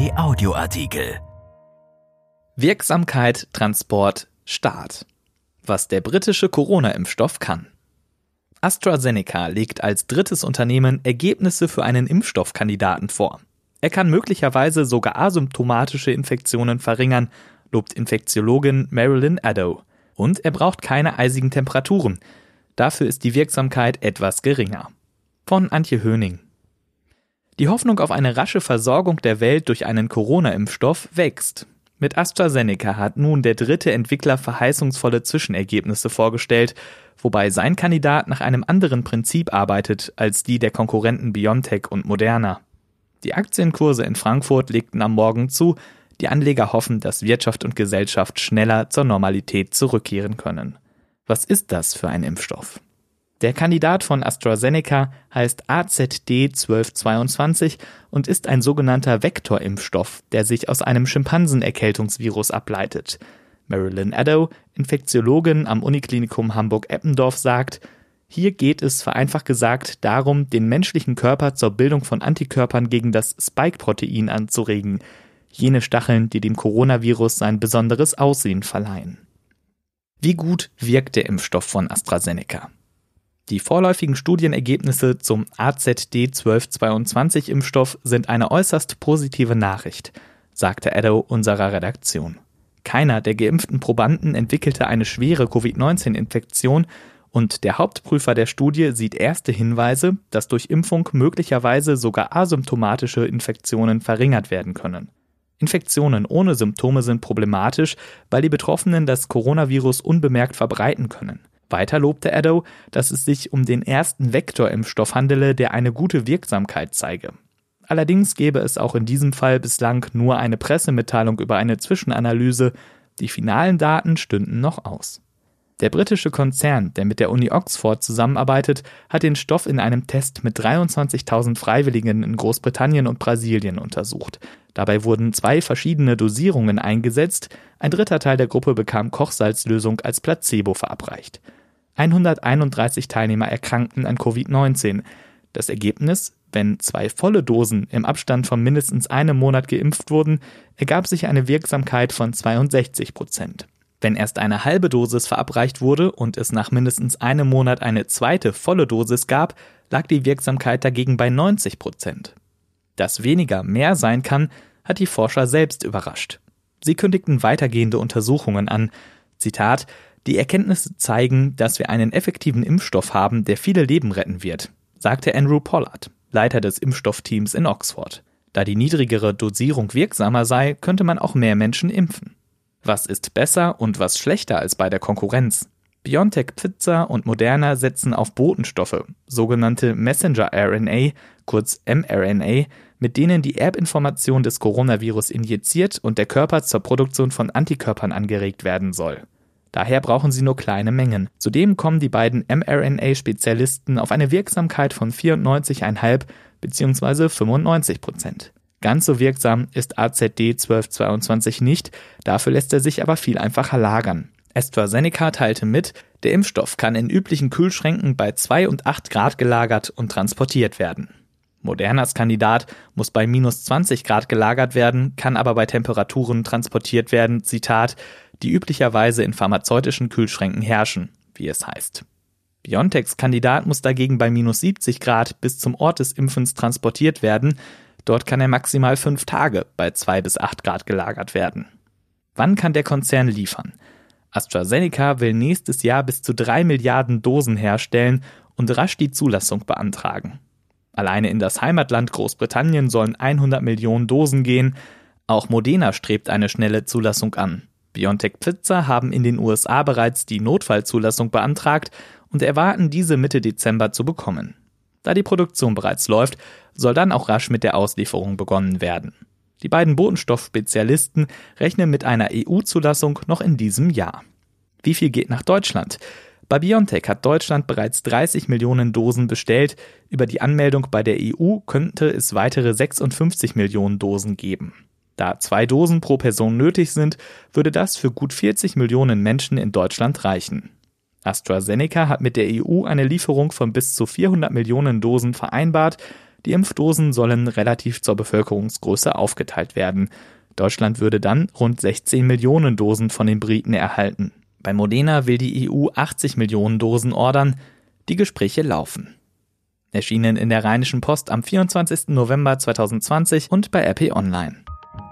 Kai Audioartikel. Wirksamkeit, Transport, Start. Was der britische Corona-Impfstoff kann. AstraZeneca legt als drittes Unternehmen Ergebnisse für einen Impfstoffkandidaten vor. Er kann möglicherweise sogar asymptomatische Infektionen verringern, lobt Infektiologin Marilyn Addo. Und er braucht keine eisigen Temperaturen. Dafür ist die Wirksamkeit etwas geringer. Von Antje Höning. Die Hoffnung auf eine rasche Versorgung der Welt durch einen Corona-Impfstoff wächst. Mit AstraZeneca hat nun der dritte Entwickler verheißungsvolle Zwischenergebnisse vorgestellt, wobei sein Kandidat nach einem anderen Prinzip arbeitet als die der Konkurrenten BioNTech und Moderna. Die Aktienkurse in Frankfurt legten am Morgen zu, die Anleger hoffen, dass Wirtschaft und Gesellschaft schneller zur Normalität zurückkehren können. Was ist das für ein Impfstoff? Der Kandidat von AstraZeneca heißt AZD1222 und ist ein sogenannter Vektorimpfstoff, der sich aus einem Schimpansenerkältungsvirus ableitet. Marilyn Addo, Infektiologin am Uniklinikum Hamburg-Eppendorf, sagt, hier geht es vereinfacht gesagt darum, den menschlichen Körper zur Bildung von Antikörpern gegen das Spike-Protein anzuregen, jene Stacheln, die dem Coronavirus sein besonderes Aussehen verleihen. Wie gut wirkt der Impfstoff von AstraZeneca? Die vorläufigen Studienergebnisse zum AZD1222-Impfstoff sind eine äußerst positive Nachricht, sagte Addo unserer Redaktion. Keiner der geimpften Probanden entwickelte eine schwere Covid-19-Infektion und der Hauptprüfer der Studie sieht erste Hinweise, dass durch Impfung möglicherweise sogar asymptomatische Infektionen verringert werden können. Infektionen ohne Symptome sind problematisch, weil die Betroffenen das Coronavirus unbemerkt verbreiten können. Weiter lobte Addo, dass es sich um den ersten Vektorimpfstoff handele, der eine gute Wirksamkeit zeige. Allerdings gäbe es auch in diesem Fall bislang nur eine Pressemitteilung über eine Zwischenanalyse, die finalen Daten stünden noch aus. Der britische Konzern, der mit der Uni Oxford zusammenarbeitet, hat den Stoff in einem Test mit 23.000 Freiwilligen in Großbritannien und Brasilien untersucht. Dabei wurden zwei verschiedene Dosierungen eingesetzt, ein dritter Teil der Gruppe bekam Kochsalzlösung als Placebo verabreicht. 131 Teilnehmer erkrankten an Covid-19. Das Ergebnis, wenn zwei volle Dosen im Abstand von mindestens einem Monat geimpft wurden, ergab sich eine Wirksamkeit von 62 Prozent. Wenn erst eine halbe Dosis verabreicht wurde und es nach mindestens einem Monat eine zweite volle Dosis gab, lag die Wirksamkeit dagegen bei 90 Prozent. Dass weniger mehr sein kann, hat die Forscher selbst überrascht. Sie kündigten weitergehende Untersuchungen an. Zitat die Erkenntnisse zeigen, dass wir einen effektiven Impfstoff haben, der viele Leben retten wird, sagte Andrew Pollard, Leiter des Impfstoffteams in Oxford. Da die niedrigere Dosierung wirksamer sei, könnte man auch mehr Menschen impfen. Was ist besser und was schlechter als bei der Konkurrenz? BioNTech Pfizer und Moderna setzen auf Botenstoffe, sogenannte Messenger-RNA, kurz mRNA, mit denen die Erbinformation des Coronavirus injiziert und der Körper zur Produktion von Antikörpern angeregt werden soll. Daher brauchen sie nur kleine Mengen. Zudem kommen die beiden mRNA-Spezialisten auf eine Wirksamkeit von 94,5 bzw. 95 Prozent. Ganz so wirksam ist AZD 1222 nicht, dafür lässt er sich aber viel einfacher lagern. AstraZeneca teilte mit, der Impfstoff kann in üblichen Kühlschränken bei 2 und 8 Grad gelagert und transportiert werden. Modernas Kandidat muss bei minus 20 Grad gelagert werden, kann aber bei Temperaturen transportiert werden, Zitat, die üblicherweise in pharmazeutischen Kühlschränken herrschen, wie es heißt. BioNTechs Kandidat muss dagegen bei minus 70 Grad bis zum Ort des Impfens transportiert werden. Dort kann er maximal fünf Tage bei 2 bis 8 Grad gelagert werden. Wann kann der Konzern liefern? AstraZeneca will nächstes Jahr bis zu drei Milliarden Dosen herstellen und rasch die Zulassung beantragen. Alleine in das Heimatland Großbritannien sollen 100 Millionen Dosen gehen. Auch Modena strebt eine schnelle Zulassung an. BioNTech Pfizer haben in den USA bereits die Notfallzulassung beantragt und erwarten diese Mitte Dezember zu bekommen. Da die Produktion bereits läuft, soll dann auch rasch mit der Auslieferung begonnen werden. Die beiden Botenstoffspezialisten rechnen mit einer EU-Zulassung noch in diesem Jahr. Wie viel geht nach Deutschland? Bei BioNTech hat Deutschland bereits 30 Millionen Dosen bestellt. Über die Anmeldung bei der EU könnte es weitere 56 Millionen Dosen geben. Da zwei Dosen pro Person nötig sind, würde das für gut 40 Millionen Menschen in Deutschland reichen. AstraZeneca hat mit der EU eine Lieferung von bis zu 400 Millionen Dosen vereinbart. Die Impfdosen sollen relativ zur Bevölkerungsgröße aufgeteilt werden. Deutschland würde dann rund 16 Millionen Dosen von den Briten erhalten. Bei Modena will die EU 80 Millionen Dosen ordern. Die Gespräche laufen. Erschienen in der Rheinischen Post am 24. November 2020 und bei RP Online.